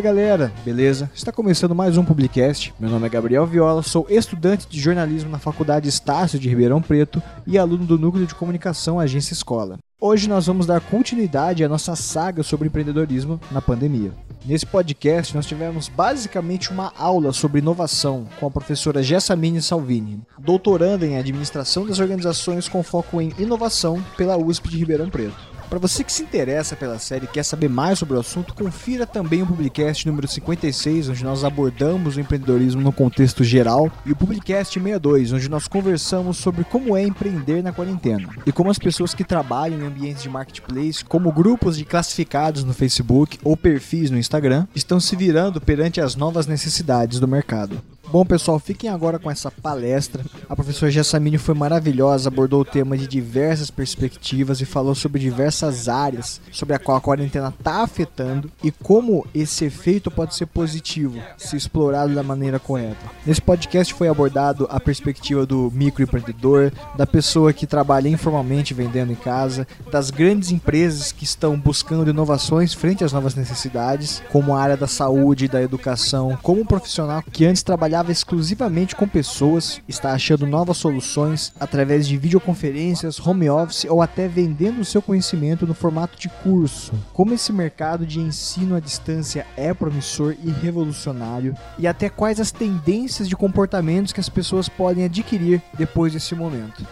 Fala galera, beleza? Está começando mais um Publicast. Meu nome é Gabriel Viola, sou estudante de jornalismo na Faculdade Estácio de Ribeirão Preto e aluno do Núcleo de Comunicação Agência Escola. Hoje nós vamos dar continuidade à nossa saga sobre empreendedorismo na pandemia. Nesse podcast nós tivemos basicamente uma aula sobre inovação com a professora Gessamine Salvini, doutoranda em administração das organizações com foco em inovação pela USP de Ribeirão Preto. Para você que se interessa pela série e quer saber mais sobre o assunto, confira também o Publicast número 56, onde nós abordamos o empreendedorismo no contexto geral, e o Publicast 62, onde nós conversamos sobre como é empreender na quarentena e como as pessoas que trabalham em ambientes de marketplace, como grupos de classificados no Facebook ou perfis no Instagram, estão se virando perante as novas necessidades do mercado. Bom, pessoal, fiquem agora com essa palestra. A professora Gessamine foi maravilhosa, abordou o tema de diversas perspectivas e falou sobre diversas áreas sobre a qual a quarentena está afetando e como esse efeito pode ser positivo se explorado da maneira correta. Nesse podcast foi abordado a perspectiva do microempreendedor, da pessoa que trabalha informalmente vendendo em casa, das grandes empresas que estão buscando inovações frente às novas necessidades, como a área da saúde e da educação, como um profissional que antes trabalhava trabalhava exclusivamente com pessoas, está achando novas soluções através de videoconferências, home office ou até vendendo o seu conhecimento no formato de curso. Como esse mercado de ensino à distância é promissor e revolucionário e até quais as tendências de comportamentos que as pessoas podem adquirir depois desse momento.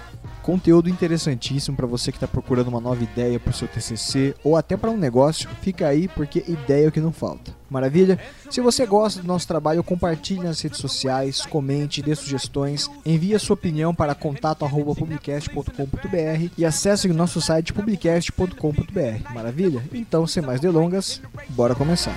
Conteúdo interessantíssimo para você que está procurando uma nova ideia para o seu TCC ou até para um negócio. Fica aí porque ideia é o que não falta. Maravilha? Se você gosta do nosso trabalho, compartilhe nas redes sociais, comente, dê sugestões, envie a sua opinião para contato@publicast.com.br e acesse o nosso site publicast.com.br. Maravilha? Então, sem mais delongas, bora começar.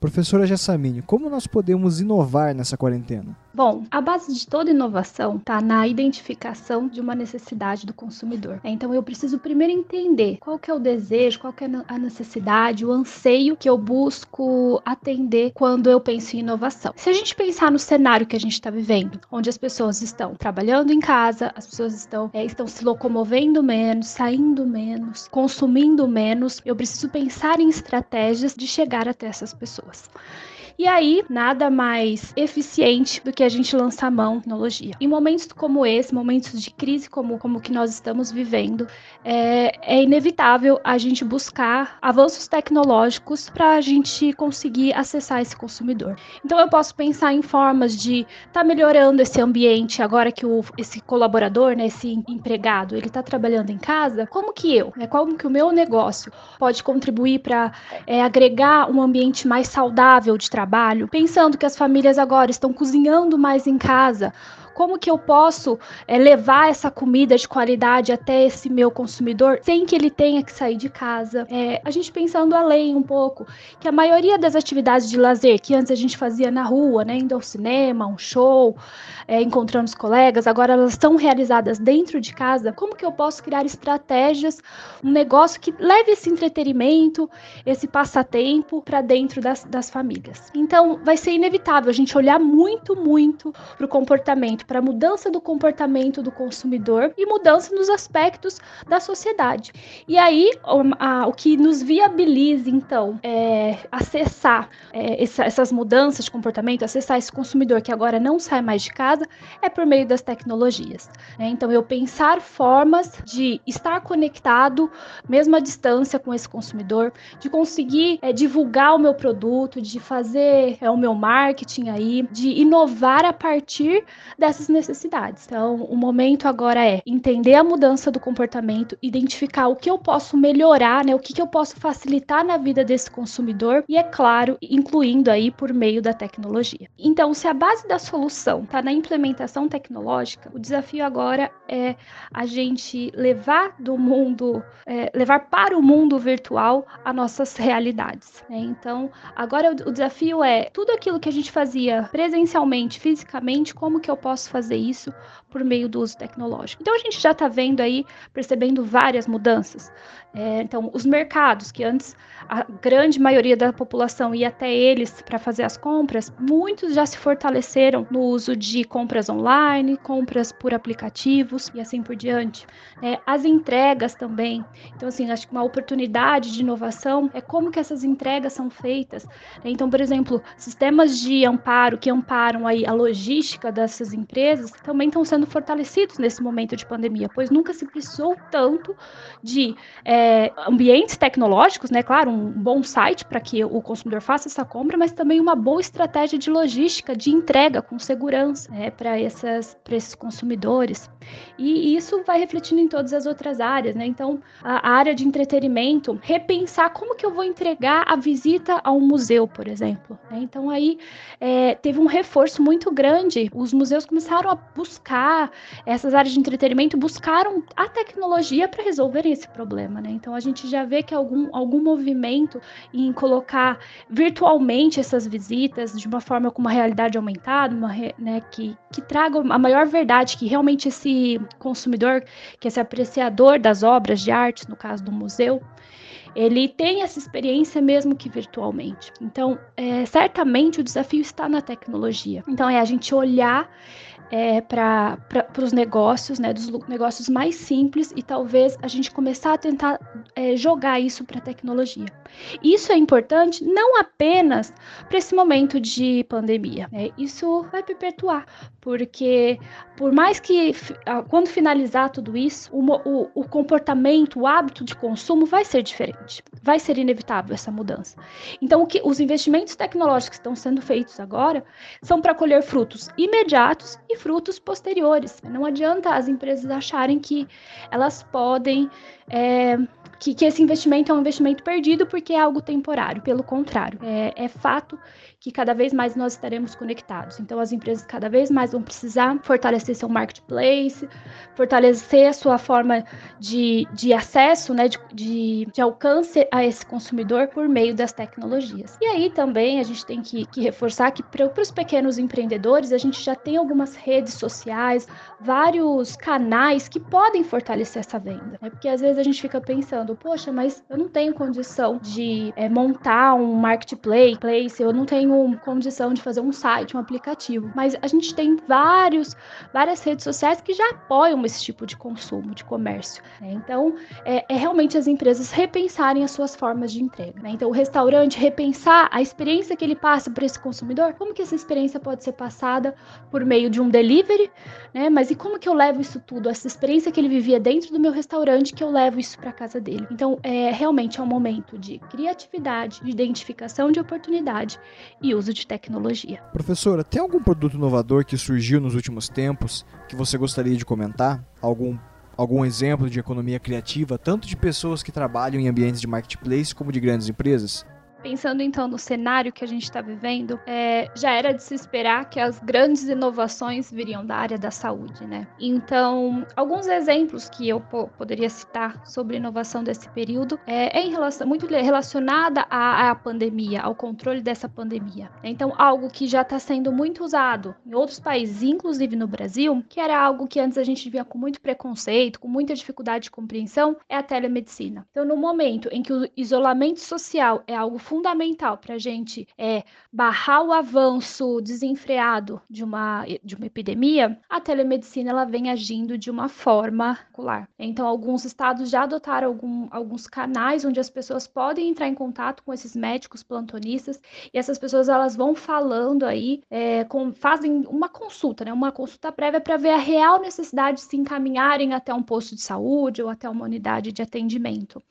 Professora Gessamine, como nós podemos inovar nessa quarentena? Bom, a base de toda inovação está na identificação de uma necessidade do consumidor. Então eu preciso primeiro entender qual que é o desejo, qual que é a necessidade, o anseio que eu busco atender quando eu penso em inovação. Se a gente pensar no cenário que a gente está vivendo, onde as pessoas estão trabalhando em casa, as pessoas estão, é, estão se locomovendo menos, saindo menos, consumindo menos, eu preciso pensar em estratégias de chegar até essas pessoas. E aí, nada mais eficiente do que a gente lançar mão tecnologia. Em momentos como esse, momentos de crise como, como que nós estamos vivendo, é, é inevitável a gente buscar avanços tecnológicos para a gente conseguir acessar esse consumidor. Então, eu posso pensar em formas de estar tá melhorando esse ambiente agora que o, esse colaborador, né, esse empregado, ele está trabalhando em casa. Como que eu, né, como que o meu negócio pode contribuir para é, agregar um ambiente mais saudável de trabalho? Trabalho, pensando que as famílias agora estão cozinhando mais em casa, como que eu posso é, levar essa comida de qualidade até esse meu consumidor sem que ele tenha que sair de casa? É, a gente pensando além um pouco, que a maioria das atividades de lazer que antes a gente fazia na rua, né, indo ao cinema, um show, é, encontrando os colegas, agora elas estão realizadas dentro de casa. Como que eu posso criar estratégias, um negócio que leve esse entretenimento, esse passatempo para dentro das, das famílias? Então, vai ser inevitável a gente olhar muito, muito para o comportamento para mudança do comportamento do consumidor e mudança nos aspectos da sociedade. E aí, o, a, o que nos viabiliza, então, é acessar é, essa, essas mudanças de comportamento, acessar esse consumidor que agora não sai mais de casa, é por meio das tecnologias. Né? Então, eu pensar formas de estar conectado, mesmo à distância, com esse consumidor, de conseguir é, divulgar o meu produto, de fazer é, o meu marketing aí, de inovar a partir dessa essas necessidades. Então, o momento agora é entender a mudança do comportamento, identificar o que eu posso melhorar, né, o que, que eu posso facilitar na vida desse consumidor e, é claro, incluindo aí por meio da tecnologia. Então, se a base da solução está na implementação tecnológica, o desafio agora é a gente levar do mundo, é, levar para o mundo virtual as nossas realidades. Né? Então, agora o, desafio é tudo aquilo que a gente fazia presencialmente, fisicamente, como que eu posso fazer isso por meio do uso tecnológico. Então a gente já está vendo aí, percebendo várias mudanças. É, então, os mercados, que antes a grande maioria da população ia até eles para fazer as compras, muitos já se fortaleceram no uso de compras online, compras por aplicativos e assim por diante. É, as entregas também. Então, assim, acho que uma oportunidade de inovação é como que essas entregas são feitas. Então, por exemplo, sistemas de amparo que amparam aí a logística dessas empresas também estão sendo fortalecidos nesse momento de pandemia, pois nunca se precisou tanto de é, ambientes tecnológicos, né? Claro, um bom site para que o consumidor faça essa compra, mas também uma boa estratégia de logística, de entrega com segurança né, para esses consumidores. E isso vai refletindo em todas as outras áreas, né? Então, a área de entretenimento, repensar como que eu vou entregar a visita a um museu, por exemplo. Né? Então, aí é, teve um reforço muito grande. Os museus começaram a buscar, essas áreas de entretenimento buscaram a tecnologia para resolverem esse problema, né? Então, a gente já vê que algum, algum movimento em colocar virtualmente essas visitas de uma forma com uma realidade aumentada, uma, né, que, que traga a maior verdade, que realmente esse consumidor, que esse apreciador das obras de arte, no caso do museu, ele tem essa experiência mesmo que virtualmente. Então, é, certamente o desafio está na tecnologia. Então, é a gente olhar é, para os negócios, né, dos negócios mais simples e talvez a gente começar a tentar é, jogar isso para a tecnologia. Isso é importante não apenas para esse momento de pandemia, né? isso vai perpetuar, porque por mais que quando finalizar tudo isso, o, o, o comportamento, o hábito de consumo vai ser diferente, vai ser inevitável essa mudança. Então, o que, os investimentos tecnológicos que estão sendo feitos agora são para colher frutos imediatos e frutos posteriores. Não adianta as empresas acharem que elas podem é, que, que, esse investimento é um investimento perdido porque é algo temporário. Pelo contrário, é, é, fato que cada vez mais nós estaremos conectados. Então, as empresas cada vez mais vão precisar fortalecer seu marketplace, fortalecer a sua forma de, de acesso, né, de, de, de alcance a esse consumidor por meio das tecnologias. E aí também a gente tem que, que reforçar que para os pequenos empreendedores, a gente já tem algumas redes sociais, vários canais que podem fortalecer essa venda. Né? Porque às vezes a gente fica pensando, poxa, mas eu não tenho condição de é, montar um marketplace, eu não tenho condição de fazer um site, um aplicativo. Mas a gente tem vários, várias redes sociais que já apoiam esse tipo de consumo, de comércio. Né? Então, é, é, realmente as empresas repensarem as suas formas de entrega. Né? Então, o restaurante repensar a experiência que ele passa para esse consumidor, como que essa experiência pode ser passada por meio de um delivery, né? Mas e como que eu levo isso tudo, essa experiência que ele vivia dentro do meu restaurante, que eu levo isso para casa dele? Então, é realmente é um momento de criatividade, de identificação de oportunidade e uso de tecnologia. Professora, tem algum produto inovador que surgiu nos últimos tempos que você gostaria de comentar? Algum algum exemplo de economia criativa, tanto de pessoas que trabalham em ambientes de marketplace como de grandes empresas? Pensando então no cenário que a gente está vivendo, é, já era de se esperar que as grandes inovações viriam da área da saúde, né? Então, alguns exemplos que eu poderia citar sobre inovação desse período é, é em relação, muito relacionada à, à, pandemia, ao controle dessa pandemia. Então, algo que já está sendo muito usado em outros países, inclusive no Brasil, que era algo que antes a gente via com muito preconceito, com muita dificuldade de compreensão, é a telemedicina. Então, no momento em que o isolamento social é algo fundamental para a gente é, barrar o avanço desenfreado de uma, de uma epidemia, a telemedicina ela vem agindo de uma forma regular. Então, alguns estados já adotaram algum, alguns canais onde as pessoas podem entrar em contato com esses médicos plantonistas e essas pessoas elas vão falando aí, é, com, fazem uma consulta, né, uma consulta prévia para ver a real necessidade de se encaminharem até um posto de saúde ou até uma unidade de atendimento.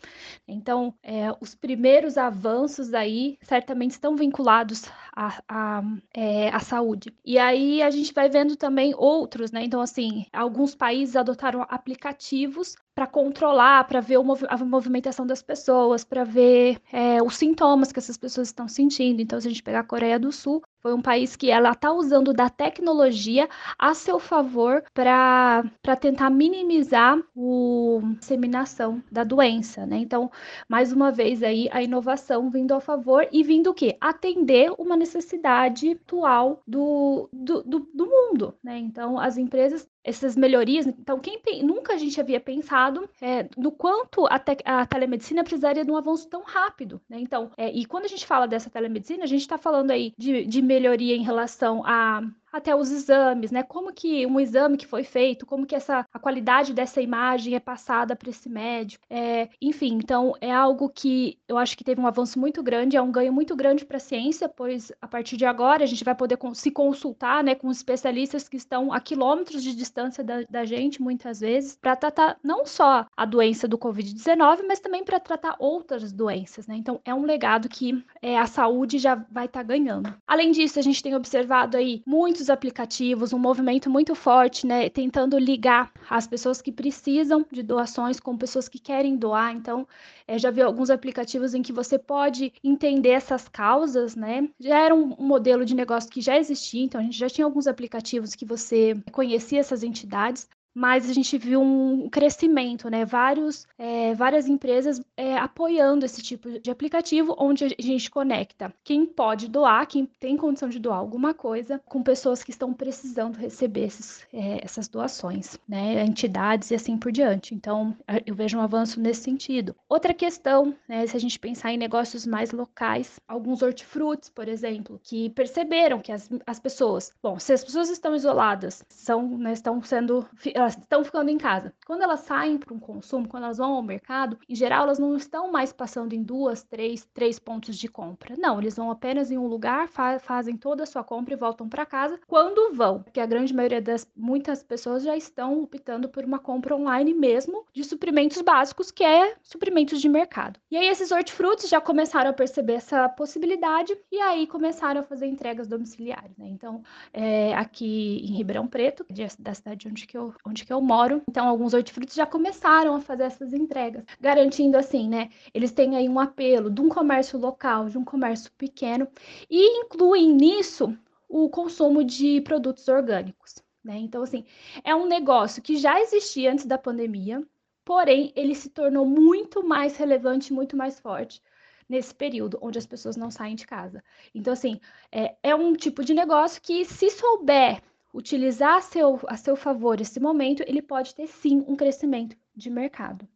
Então, é, os primeiros avanços aí certamente estão vinculados à, à, é, à saúde. E aí a gente vai vendo também outros, né? Então, assim, alguns países adotaram aplicativos para controlar, para ver mov a movimentação das pessoas, para ver é, os sintomas que essas pessoas estão sentindo. Então, se a gente pegar a Coreia do Sul, foi um país que ela está usando da tecnologia a seu favor para tentar minimizar a disseminação da doença, né? Então, mais uma vez aí a inovação vindo a favor e vindo o quê? Atender uma necessidade atual do, do, do, do mundo, né? Então, as empresas essas melhorias. Então, quem nunca a gente havia pensado é, no quanto a, te a, telemedicina precisaria de um avanço tão rápido, né? Então, é, e quando a gente fala dessa telemedicina, a gente está falando aí de, de melhoria em relação a até os exames, né? Como que um exame que foi feito, como que essa a qualidade dessa imagem é passada para esse médico. É, enfim, então é algo que eu acho que teve um avanço muito grande, é um ganho muito grande para a ciência, pois a partir de agora a gente vai poder se consultar, né, com especialistas que estão a quilômetros de distância da, da gente, muitas vezes, para tratar não só a doença do Covid-19, mas também para tratar outras doenças, né? Então é um legado que é, a saúde já vai estar tá ganhando. Além disso, a gente tem observado aí muitos muitos aplicativos, um movimento muito forte, né, tentando ligar as pessoas que precisam de doações com pessoas que querem doar. Então, é, já vi alguns aplicativos em que você pode entender essas causas, né? Já era um, um modelo de negócio que já existia, então a gente já tinha alguns aplicativos que você conhecia essas entidades, mas a gente viu um crescimento, né? Vários, é, várias empresas é, apoiando esse tipo de aplicativo, onde a gente conecta quem pode doar, quem tem condição de doar alguma coisa, com pessoas que estão precisando receber esses, é, essas doações, né? Entidades e assim por diante. Então, eu vejo um avanço nesse sentido. Outra questão, né? Se a gente pensar em negócios mais locais, alguns hortifrutis, por exemplo, que perceberam que as, as pessoas, bom, se as pessoas estão isoladas, são, né, estão sendo elas estão ficando em casa. Quando elas saem para um consumo, quando elas vão ao mercado, em geral elas não estão mais passando em duas, três, três pontos de compra. Não, eles vão apenas em um lugar, fa fazem toda a sua compra e voltam para casa quando vão. Porque a grande maioria das muitas pessoas já estão optando por uma compra online mesmo de suprimentos básicos, que é suprimentos de mercado. E aí esses hortifrutis já começaram a perceber essa possibilidade e aí começaram a fazer entregas domiciliares. Né? Então, é, aqui em Ribeirão Preto, da cidade onde que eu, onde onde que eu moro. Então, alguns hortifrutis já começaram a fazer essas entregas, garantindo assim, né? Eles têm aí um apelo de um comércio local, de um comércio pequeno, e incluem nisso o consumo de produtos orgânicos. Né? Então, assim, é um negócio que já existia antes da pandemia, porém, ele se tornou muito mais relevante, muito mais forte nesse período onde as pessoas não saem de casa. Então, assim, é, é um tipo de negócio que, se souber utilizar a seu, a seu favor esse momento, ele pode ter sim um crescimento de mercado.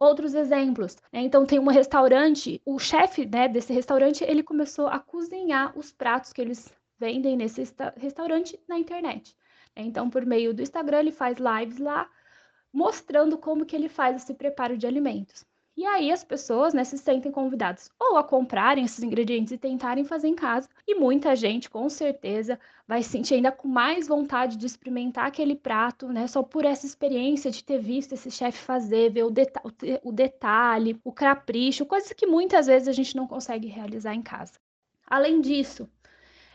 Outros exemplos, né? então tem um restaurante, o chefe né, desse restaurante, ele começou a cozinhar os pratos que eles vendem nesse restaurante na internet. Então, por meio do Instagram, ele faz lives lá, mostrando como que ele faz esse preparo de alimentos. E aí as pessoas né, se sentem convidadas ou a comprarem esses ingredientes e tentarem fazer em casa. E muita gente, com certeza, vai sentir ainda com mais vontade de experimentar aquele prato, né? Só por essa experiência de ter visto esse chefe fazer, ver o, deta o detalhe, o capricho, coisas que muitas vezes a gente não consegue realizar em casa. Além disso,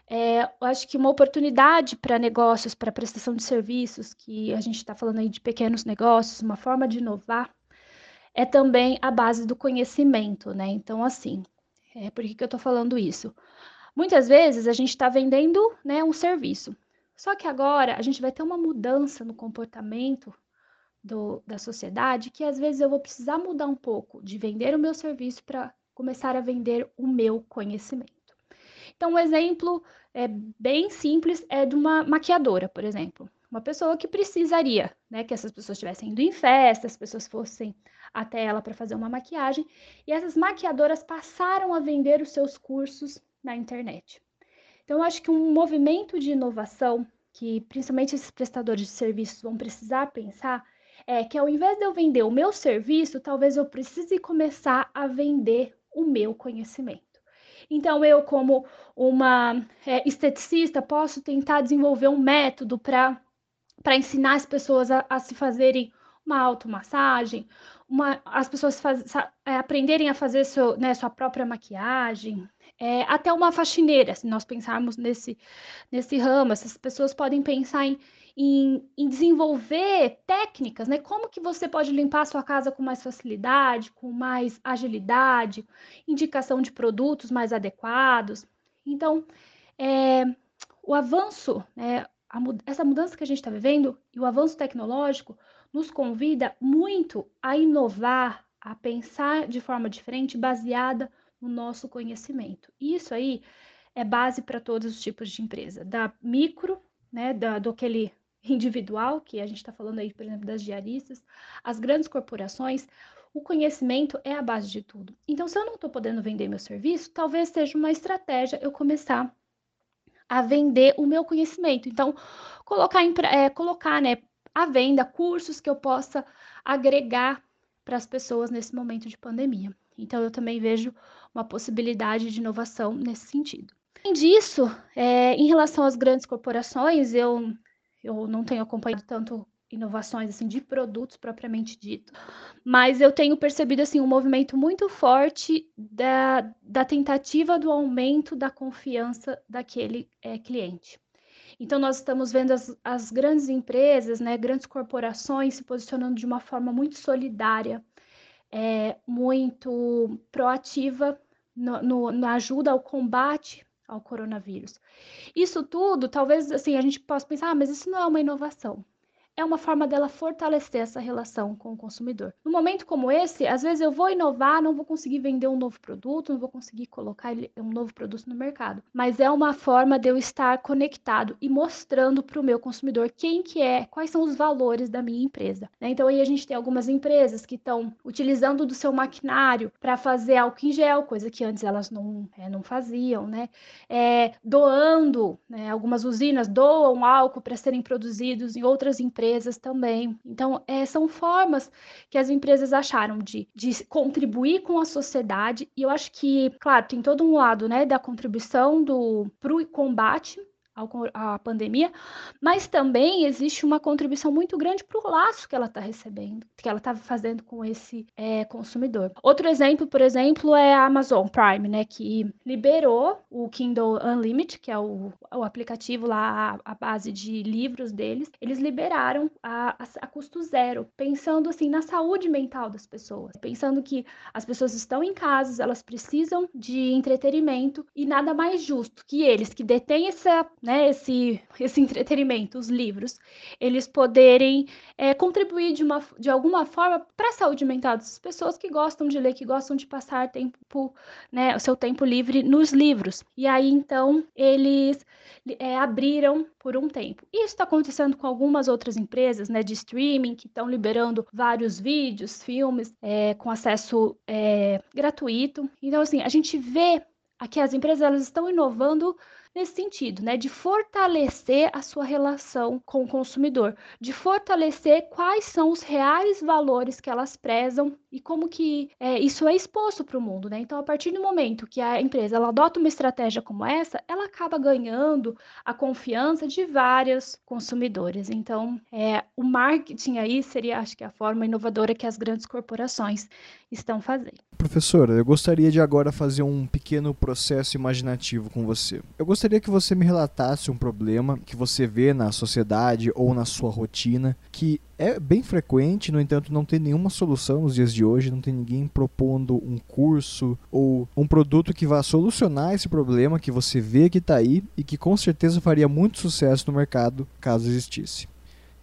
é, eu acho que uma oportunidade para negócios, para prestação de serviços, que a gente está falando aí de pequenos negócios, uma forma de inovar, é também a base do conhecimento, né? Então, assim, é, por que, que eu estou falando isso? Muitas vezes a gente está vendendo né, um serviço, só que agora a gente vai ter uma mudança no comportamento do, da sociedade que às vezes eu vou precisar mudar um pouco de vender o meu serviço para começar a vender o meu conhecimento. Então, um exemplo é, bem simples é de uma maquiadora, por exemplo. Uma pessoa que precisaria, né, que essas pessoas estivessem indo em festa, as pessoas fossem até ela para fazer uma maquiagem, e essas maquiadoras passaram a vender os seus cursos na internet. Então, eu acho que um movimento de inovação que principalmente esses prestadores de serviços vão precisar pensar é que ao invés de eu vender o meu serviço, talvez eu precise começar a vender o meu conhecimento. Então, eu, como uma é, esteticista, posso tentar desenvolver um método para ensinar as pessoas a, a se fazerem uma automassagem, uma, as pessoas faz, é, aprenderem a fazer seu, né, sua própria maquiagem, é, até uma faxineira, se nós pensarmos nesse, nesse ramo, essas pessoas podem pensar em, em, em, desenvolver técnicas, né? Como que você pode limpar a sua casa com mais facilidade, com mais agilidade, indicação de produtos mais adequados. Então, é, o avanço, né, a, essa mudança que a gente está vivendo e o avanço tecnológico nos convida muito a inovar, a pensar de forma diferente, baseada no nosso conhecimento. Isso aí é base para todos os tipos de empresa, da micro, né, da, do aquele individual, que a gente está falando aí, por exemplo, das diaristas, as grandes corporações, o conhecimento é a base de tudo. Então, se eu não estou podendo vender meu serviço, talvez seja uma estratégia eu começar a vender o meu conhecimento. Então, colocar, em, é, colocar né, à venda cursos que eu possa agregar para as pessoas nesse momento de pandemia. Então, eu também vejo uma possibilidade de inovação nesse sentido. Além disso, é, em relação às grandes corporações, eu, eu não tenho acompanhado tanto inovações assim de produtos propriamente dito, mas eu tenho percebido assim um movimento muito forte da, da tentativa do aumento da confiança daquele é, cliente. Então nós estamos vendo as, as grandes empresas, né, grandes corporações se posicionando de uma forma muito solidária, é, muito proativa no, no, na ajuda ao combate ao coronavírus. Isso tudo, talvez assim, a gente possa pensar, ah, mas isso não é uma inovação é uma forma dela fortalecer essa relação com o consumidor. No momento como esse, às vezes eu vou inovar, não vou conseguir vender um novo produto, não vou conseguir colocar um novo produto no mercado, mas é uma forma de eu estar conectado e mostrando para o meu consumidor quem que é, quais são os valores da minha empresa. Né? Então aí a gente tem algumas empresas que estão utilizando do seu maquinário para fazer álcool em gel, coisa que antes elas não, é, não faziam, né? É, doando, né? algumas usinas doam álcool para serem produzidos em outras empresas empresas também. Então, é, são formas que as empresas acharam de, de contribuir com a sociedade, e eu acho que, claro, tem todo um lado né, da contribuição para o combate à pandemia, mas também existe uma contribuição muito grande para o laço que ela está recebendo, que ela está fazendo com esse é, consumidor. Outro exemplo, por exemplo, é a Amazon Prime, né, que liberou o Kindle Unlimited, que é o, o aplicativo lá, a, a, base de livros deles, eles liberaram a, a, a custo zero, pensando assim na saúde mental das pessoas, pensando que as pessoas estão em casa, elas precisam de entretenimento e nada mais justo que eles que detêm essa né, esse, esse entretenimento, os livros, eles poderem é, contribuir de, uma, de alguma forma para a saúde mental das pessoas que gostam de ler, que gostam de passar tempo, né, o seu tempo livre nos livros. E aí, então, eles é, abriram por um tempo. Isso está acontecendo com algumas outras empresas né, de streaming que estão liberando vários vídeos, filmes é, com acesso é, gratuito. Então, assim, a gente vê aqui as empresas elas estão inovando nesse sentido, né, de fortalecer a sua relação com o consumidor, de fortalecer quais são os reais valores que elas prezam e como que é, isso é exposto para o mundo, né? Então, a partir do momento que a empresa ela adota uma estratégia como essa, ela acaba ganhando a confiança de vários consumidores. Então, é, o marketing aí seria, acho que, a forma inovadora que as grandes corporações estão fazendo. Professora, eu gostaria de agora fazer um pequeno processo imaginativo com você. Eu gostaria que você me relatasse um problema que você vê na sociedade ou na sua rotina que é bem frequente, no entanto, não tem nenhuma solução nos dias de hoje, não tem ninguém propondo um curso ou um produto que vá solucionar esse problema que você vê que está aí e que com certeza faria muito sucesso no mercado caso existisse.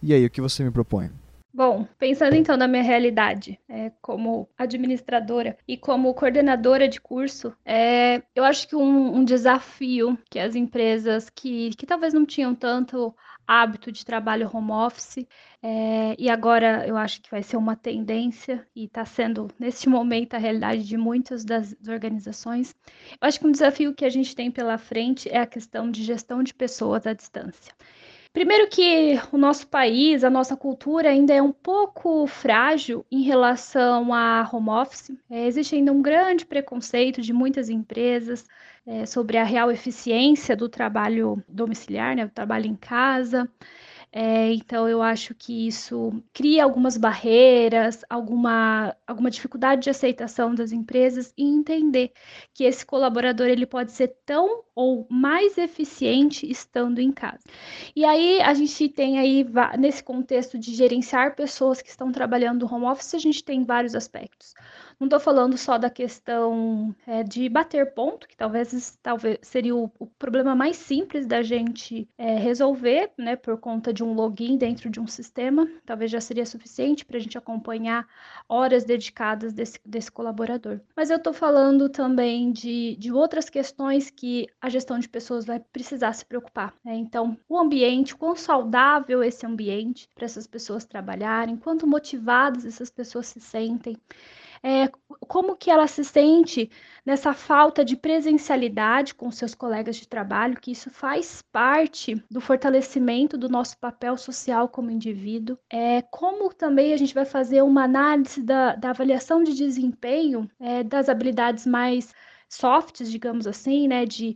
E aí, o que você me propõe? Bom, pensando então na minha realidade, é, como administradora e como coordenadora de curso, é, eu acho que um, um, desafio que as empresas que, que talvez não tinham tanto hábito de trabalho home office, é, e agora eu acho que vai ser uma tendência, e está sendo, neste momento, a realidade de muitas das organizações. Eu acho que um desafio que a gente tem pela frente é a questão de gestão de pessoas à distância. Primeiro que o nosso país, a nossa cultura ainda é um pouco frágil em relação a home office. É, existe ainda um grande preconceito de muitas empresas é, sobre a real eficiência do trabalho domiciliar, né, do trabalho em casa. É, então, eu acho que isso cria algumas barreiras, alguma, alguma dificuldade de aceitação das empresas e entender que esse colaborador ele pode ser tão ou mais eficiente estando em casa. E aí, a gente tem aí, nesse contexto de gerenciar pessoas que estão trabalhando home office, a gente tem vários aspectos. Não estou falando só da questão é, de bater ponto, que talvez, talvez seria o, o problema mais simples da gente é, resolver, né, por conta de um login dentro de um sistema. Talvez já seria suficiente para a gente acompanhar horas dedicadas desse, desse colaborador. Mas eu estou falando também de, de outras questões que a gestão de pessoas vai precisar se preocupar. Né? Então, o ambiente, quão saudável esse ambiente para essas pessoas trabalharem, quanto motivadas essas pessoas se sentem é, como que ela se sente nessa falta de presencialidade com seus colegas de trabalho, que isso faz parte do fortalecimento do nosso papel social como indivíduo. É, como também a gente vai fazer uma análise da, da avaliação de desempenho é, das habilidades mais softs, digamos assim, né, de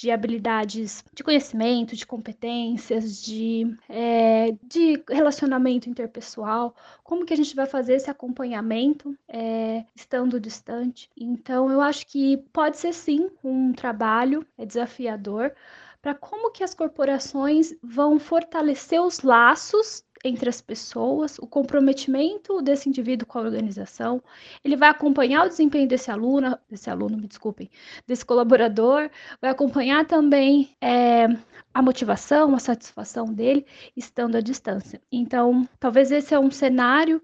de habilidades de conhecimento, de competências, de, é, de relacionamento interpessoal, como que a gente vai fazer esse acompanhamento é, estando distante. Então, eu acho que pode ser sim um trabalho é desafiador para como que as corporações vão fortalecer os laços entre as pessoas, o comprometimento desse indivíduo com a organização, ele vai acompanhar o desempenho desse aluno, desse aluno, me desculpem, desse colaborador, vai acompanhar também é, a motivação, a satisfação dele, estando à distância. Então, talvez esse é um cenário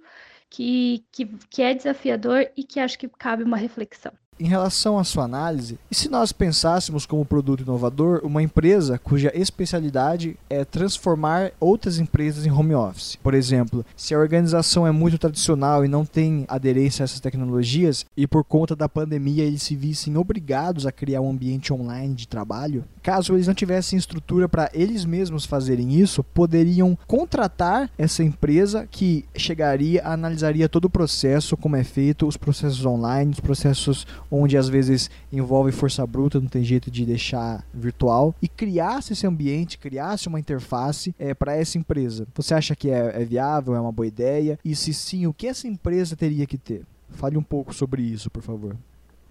que, que, que é desafiador e que acho que cabe uma reflexão. Em relação à sua análise, e se nós pensássemos como produto inovador uma empresa cuja especialidade é transformar outras empresas em home office? Por exemplo, se a organização é muito tradicional e não tem aderência a essas tecnologias e por conta da pandemia eles se vissem obrigados a criar um ambiente online de trabalho, caso eles não tivessem estrutura para eles mesmos fazerem isso, poderiam contratar essa empresa que chegaria, analisaria todo o processo, como é feito, os processos online, os processos onde às vezes envolve força bruta, não tem jeito de deixar virtual, e criasse esse ambiente, criasse uma interface é, para essa empresa. Você acha que é, é viável, é uma boa ideia? E se sim, o que essa empresa teria que ter? Fale um pouco sobre isso, por favor.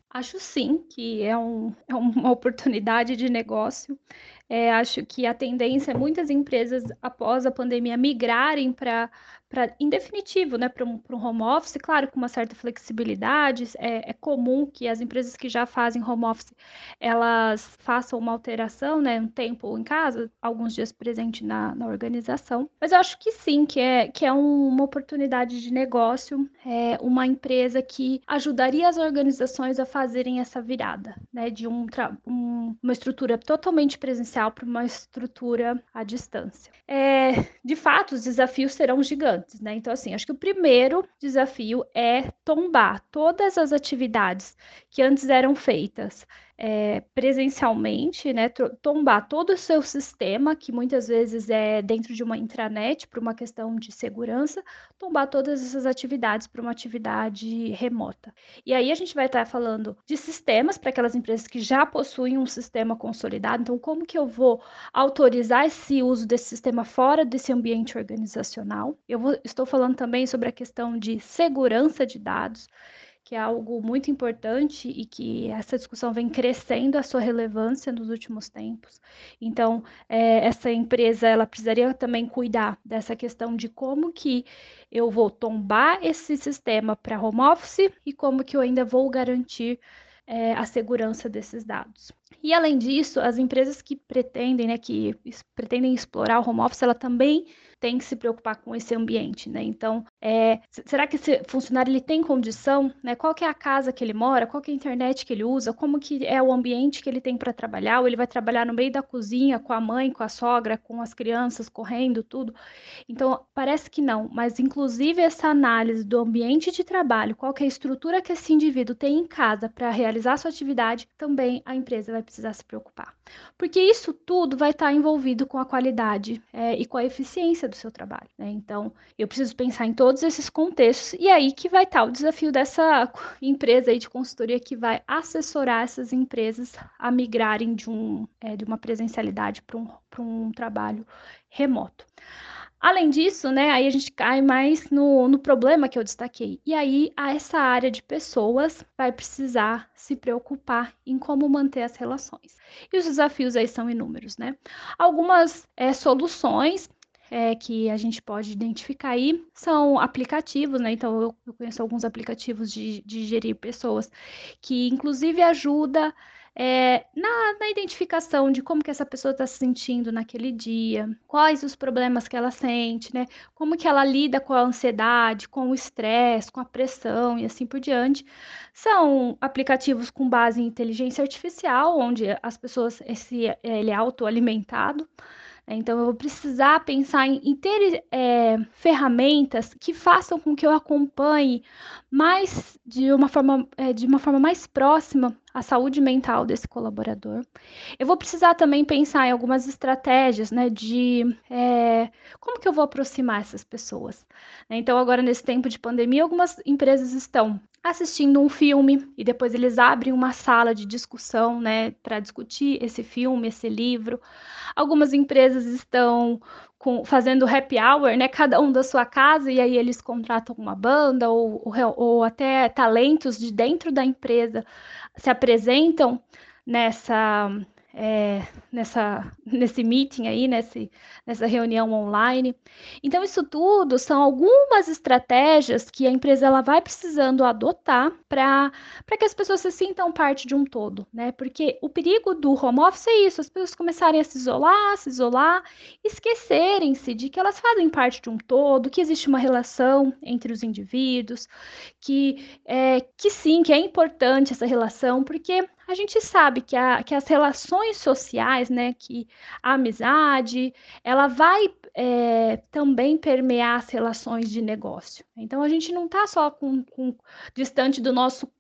Acho sim que é, um, é uma oportunidade de negócio. É, acho que a tendência é muitas empresas, após a pandemia, migrarem para para em definitivo, né, para um, um, home office, claro, com uma certa flexibilidade, é, é, comum que as empresas que já fazem home office, elas façam uma alteração, né, um tempo em casa, alguns dias presente na, na organização, mas eu acho que sim, que é, que é um, uma oportunidade de negócio, é uma empresa que ajudaria as organizações a fazerem essa virada, né, de um, um uma estrutura totalmente presencial para uma estrutura à distância. É, de fato, os desafios serão gigantes, antes, né? Então, assim, acho que o primeiro desafio é tombar todas as atividades que antes eram feitas é, presencialmente, né, tombar todo o seu sistema, que muitas vezes é dentro de uma intranet, por uma questão de segurança, tombar todas essas atividades para uma atividade remota. E aí a gente vai estar falando de sistemas para aquelas empresas que já possuem um sistema consolidado. Então, como que eu vou autorizar esse uso desse sistema fora desse ambiente organizacional? Eu vou, estou falando também sobre a questão de segurança de dados que é algo muito importante e que essa discussão vem crescendo a sua relevância nos últimos tempos. Então, é, essa empresa ela precisaria também cuidar dessa questão de como que eu vou tombar esse sistema para home office e como que eu ainda vou garantir é, a segurança desses dados. E além disso, as empresas que pretendem, né, que pretendem explorar o home office, ela também tem que se preocupar com esse ambiente, né? Então, é, será que esse funcionário ele tem condição, né? Qual que é a casa que ele mora, qual que é a internet que ele usa, como que é o ambiente que ele tem para trabalhar, ou ele vai trabalhar no meio da cozinha com a mãe, com a sogra, com as crianças correndo, tudo. Então, parece que não, mas inclusive essa análise do ambiente de trabalho, qual que é a estrutura que esse indivíduo tem em casa para realizar sua atividade, também a empresa vai precisar se preocupar. Porque isso tudo vai estar envolvido com a qualidade é, e com a eficiência do seu trabalho. Né? Então, eu preciso pensar em todos esses contextos e aí que vai estar o desafio dessa empresa aí de consultoria que vai assessorar essas empresas a migrarem de, um, é, de uma presencialidade para um, um trabalho remoto. Além disso, né, aí a gente cai mais no, no problema que eu destaquei. E aí, essa área de pessoas vai precisar se preocupar em como manter as relações. E os desafios aí são inúmeros, né? Algumas é, soluções é, que a gente pode identificar aí são aplicativos, né? Então, eu, eu conheço alguns aplicativos de, de gerir pessoas que, inclusive, ajuda é, na, na, identificação de como que essa pessoa está se sentindo naquele dia, quais os problemas que ela sente, né? Como que ela lida com a ansiedade, com o estresse, com a pressão e assim por diante. São aplicativos com base em inteligência artificial, onde as pessoas, esse, ele é autoalimentado, então, eu vou precisar pensar em, em ter é, ferramentas que façam com que eu acompanhe mais de uma forma, é, de uma forma mais próxima a saúde mental desse colaborador. Eu vou precisar também pensar em algumas estratégias, né, de é, como que eu vou aproximar essas pessoas. Então, agora nesse tempo de pandemia, algumas empresas estão assistindo um filme e depois eles abrem uma sala de discussão, né, para discutir esse filme, esse livro. Algumas empresas estão com, fazendo happy hour, né, cada um da sua casa e aí eles contratam uma banda ou, ou, ou até talentos de dentro da empresa se apresentam nessa é, nessa, nesse meeting aí, nesse, nessa reunião online. Então, isso tudo são algumas estratégias que a empresa ela vai precisando adotar para que as pessoas se sintam parte de um todo, né? Porque o perigo do home office é isso, as pessoas começarem a se isolar, se isolar, esquecerem-se de que elas fazem parte de um todo, que existe uma relação entre os indivíduos, que, é, que sim, que é importante essa relação, porque a gente sabe que, a, que as relações sociais, né, que a amizade, ela vai é, também permear as relações de negócio. Então, a gente não está só com, com, distante do nosso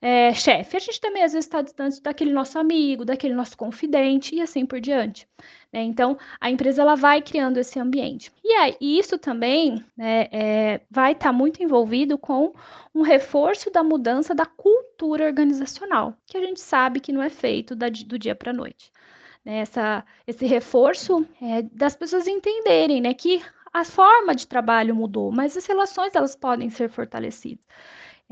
é, chefe, a gente também às vezes está distante daquele nosso amigo, daquele nosso confidente e assim por diante. Né? Então, a empresa ela vai criando esse ambiente. E aí, isso também né, é, vai estar tá muito envolvido com um reforço da mudança da cultura organizacional, que a gente sabe que não é feito da, do dia para a noite. Né? Essa, esse reforço é, das pessoas entenderem né, que a forma de trabalho mudou, mas as relações elas podem ser fortalecidas.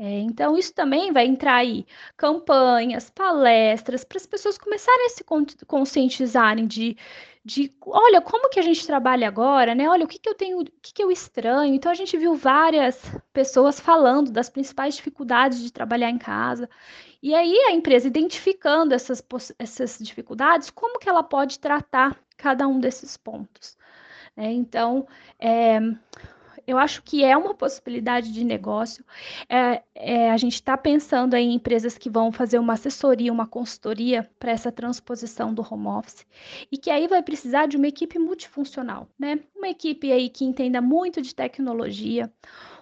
É, então, isso também vai entrar aí campanhas, palestras, para as pessoas começarem a se conscientizarem de, de, olha, como que a gente trabalha agora, né? Olha, o que, que eu tenho, o que, que eu estranho. Então, a gente viu várias pessoas falando das principais dificuldades de trabalhar em casa. E aí, a empresa identificando essas, essas dificuldades, como que ela pode tratar cada um desses pontos. Né? Então, é, eu acho que é uma possibilidade de negócio. É, é, a gente está pensando em empresas que vão fazer uma assessoria, uma consultoria para essa transposição do home office e que aí vai precisar de uma equipe multifuncional, né? Uma equipe aí que entenda muito de tecnologia,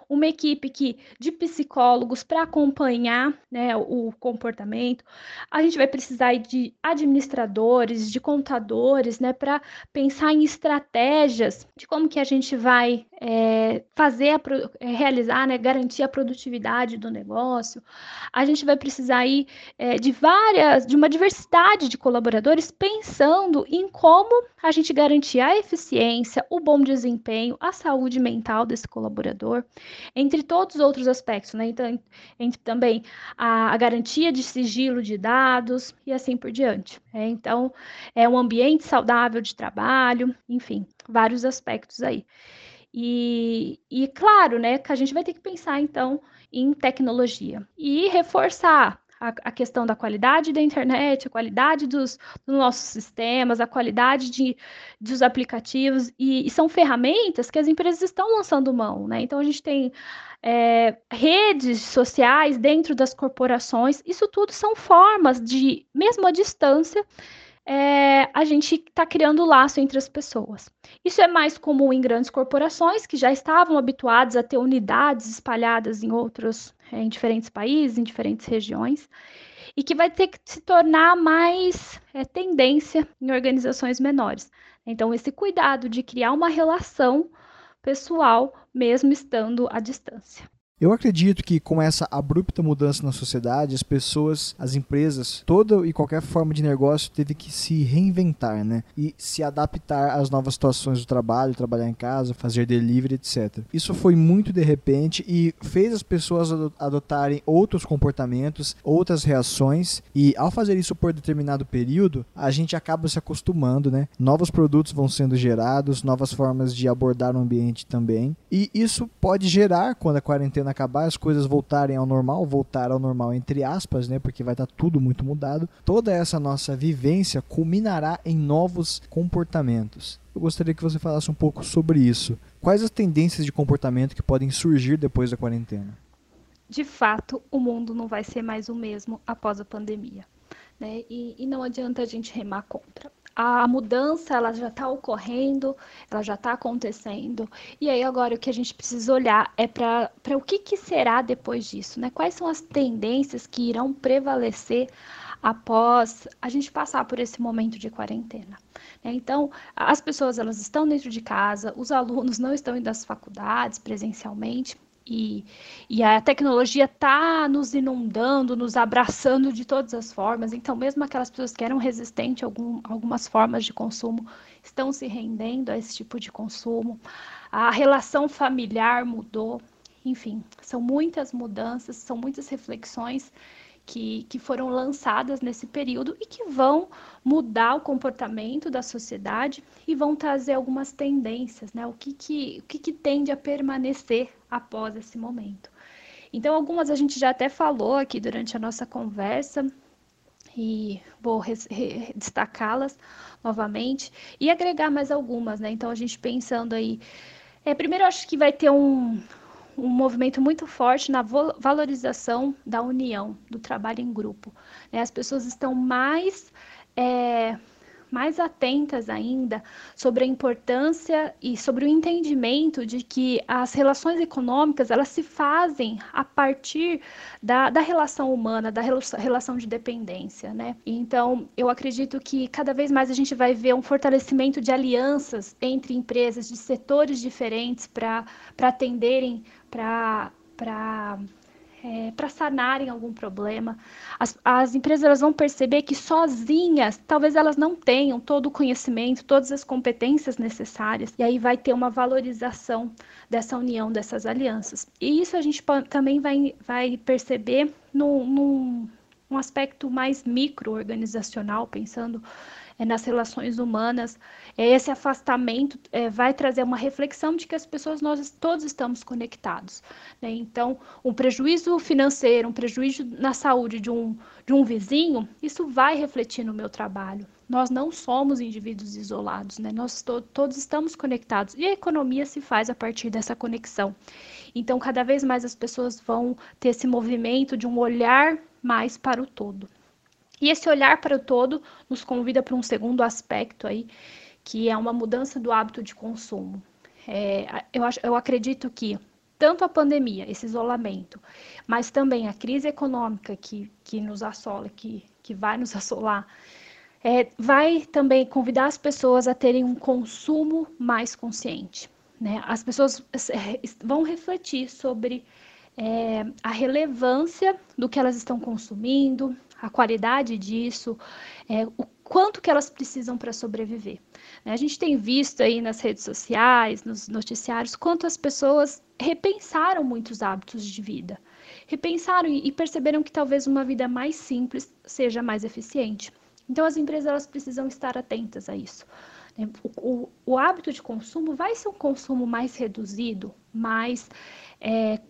uma equipe que, de psicólogos para acompanhar né, o comportamento. A gente vai precisar de administradores, de contadores, né, para pensar em estratégias de como que a gente vai é, fazer, a, é, realizar, né, garantir a produtividade do negócio. A gente vai precisar aí é, de várias, de uma diversidade de colaboradores pensando em como a gente garantir a eficiência, o bom desempenho, a saúde mental desse colaborador, entre todos os outros aspectos, né? Então, entre também a, a garantia de sigilo de dados e assim por diante. É, então, é um ambiente saudável de trabalho, enfim, vários aspectos aí. E, e claro, né, que a gente vai ter que pensar então em tecnologia. E reforçar a, a, questão da qualidade da internet, a qualidade dos, dos nossos sistemas, a qualidade de, dos aplicativos, e, e, são ferramentas que as empresas estão lançando mão, né? Então a gente tem é, redes sociais dentro das corporações, isso tudo são formas de, mesmo à distância, é, a gente está criando laço entre as pessoas. Isso é mais comum em grandes corporações que já estavam habituadas a ter unidades espalhadas em outros, é, em diferentes países, em diferentes regiões, e que vai ter que se tornar mais é, tendência em organizações menores. Então, esse cuidado de criar uma relação pessoal, mesmo estando à distância. Eu acredito que com essa abrupta mudança na sociedade, as pessoas, as empresas, toda e qualquer forma de negócio teve que se reinventar, né? E se adaptar às novas situações do trabalho, trabalhar em casa, fazer delivery, etc. Isso foi muito de repente e fez as pessoas adotarem outros comportamentos, outras reações e ao fazer isso por determinado período, a gente acaba se acostumando, né? Novos produtos vão sendo gerados, novas formas de abordar o ambiente também. E isso pode gerar quando a quarentena acabar, as coisas voltarem ao normal, voltar ao normal entre aspas, né? Porque vai estar tudo muito mudado. Toda essa nossa vivência culminará em novos comportamentos. Eu gostaria que você falasse um pouco sobre isso. Quais as tendências de comportamento que podem surgir depois da quarentena? De fato, o mundo não vai ser mais o mesmo após a pandemia. Né? E, e não adianta a gente remar contra a mudança ela já está ocorrendo, ela já está acontecendo. E aí agora o que a gente precisa olhar é para o que, que será depois disso, né? Quais são as tendências que irão prevalecer após a gente passar por esse momento de quarentena. Né? Então, as pessoas elas estão dentro de casa, os alunos não estão indo às faculdades presencialmente, e, e a tecnologia está nos inundando, nos abraçando de todas as formas. Então, mesmo aquelas pessoas que eram resistentes a algum, algumas formas de consumo estão se rendendo a esse tipo de consumo. A relação familiar mudou. Enfim, são muitas mudanças, são muitas reflexões que, que foram lançadas nesse período e que vão mudar o comportamento da sociedade e vão trazer algumas tendências, né? O que, que, o que, que tende a permanecer após esse momento. Então, algumas a gente já até falou aqui durante a nossa conversa, e vou destacá-las novamente e agregar mais algumas, né? Então a gente pensando aí, é, primeiro acho que vai ter um, um movimento muito forte na valorização da união, do trabalho em grupo. Né? As pessoas estão mais. É, mais atentas ainda sobre a importância e sobre o entendimento de que as relações econômicas elas se fazem a partir da, da relação humana, da relação de dependência, né? Então, eu acredito que cada vez mais a gente vai ver um fortalecimento de alianças entre empresas de setores diferentes para atenderem, para é, para sanarem algum problema. As, as empresas vão perceber que sozinhas, talvez elas não tenham todo o conhecimento, todas as competências necessárias, e aí vai ter uma valorização dessa união, dessas alianças. E isso a gente também vai, vai perceber num, num um aspecto mais micro-organizacional, pensando é, nas relações humanas. É, esse afastamento é, vai trazer uma reflexão de que as pessoas, nós todos estamos conectados. Né? Então, um prejuízo financeiro, um prejuízo na saúde de um, de um vizinho, isso vai refletir no meu trabalho. Nós não somos indivíduos isolados, né? nós to todos estamos conectados e a economia se faz a partir dessa conexão. Então, cada vez mais as pessoas vão ter esse movimento de um olhar mais para o todo. E esse olhar para o todo nos convida para um segundo aspecto aí, que é uma mudança do hábito de consumo. É, eu, acho, eu acredito que tanto a pandemia, esse isolamento, mas também a crise econômica que, que nos assola, que, que vai nos assolar, é, vai também convidar as pessoas a terem um consumo mais consciente. Né? As pessoas é, vão refletir sobre é, a relevância do que elas estão consumindo, a qualidade disso, é, o quanto que elas precisam para sobreviver. Né? A gente tem visto aí nas redes sociais, nos noticiários, quanto as pessoas repensaram muitos hábitos de vida. Repensaram e perceberam que talvez uma vida mais simples seja mais eficiente. Então as empresas elas precisam estar atentas a isso. Né? O, o, o hábito de consumo vai ser um consumo mais reduzido, mais é,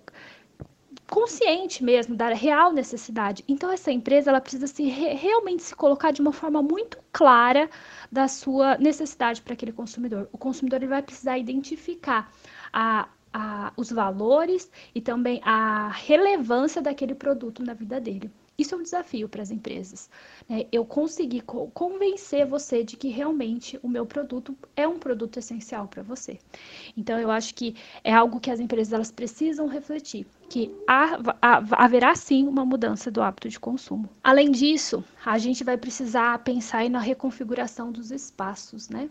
consciente mesmo da real necessidade. Então essa empresa ela precisa se re realmente se colocar de uma forma muito clara da sua necessidade para aquele consumidor. O consumidor ele vai precisar identificar a, a, os valores e também a relevância daquele produto na vida dele. Isso é um desafio para as empresas. Né? Eu consegui co convencer você de que realmente o meu produto é um produto essencial para você. Então, eu acho que é algo que as empresas elas precisam refletir. Que haverá sim uma mudança do hábito de consumo. Além disso, a gente vai precisar pensar na reconfiguração dos espaços, né?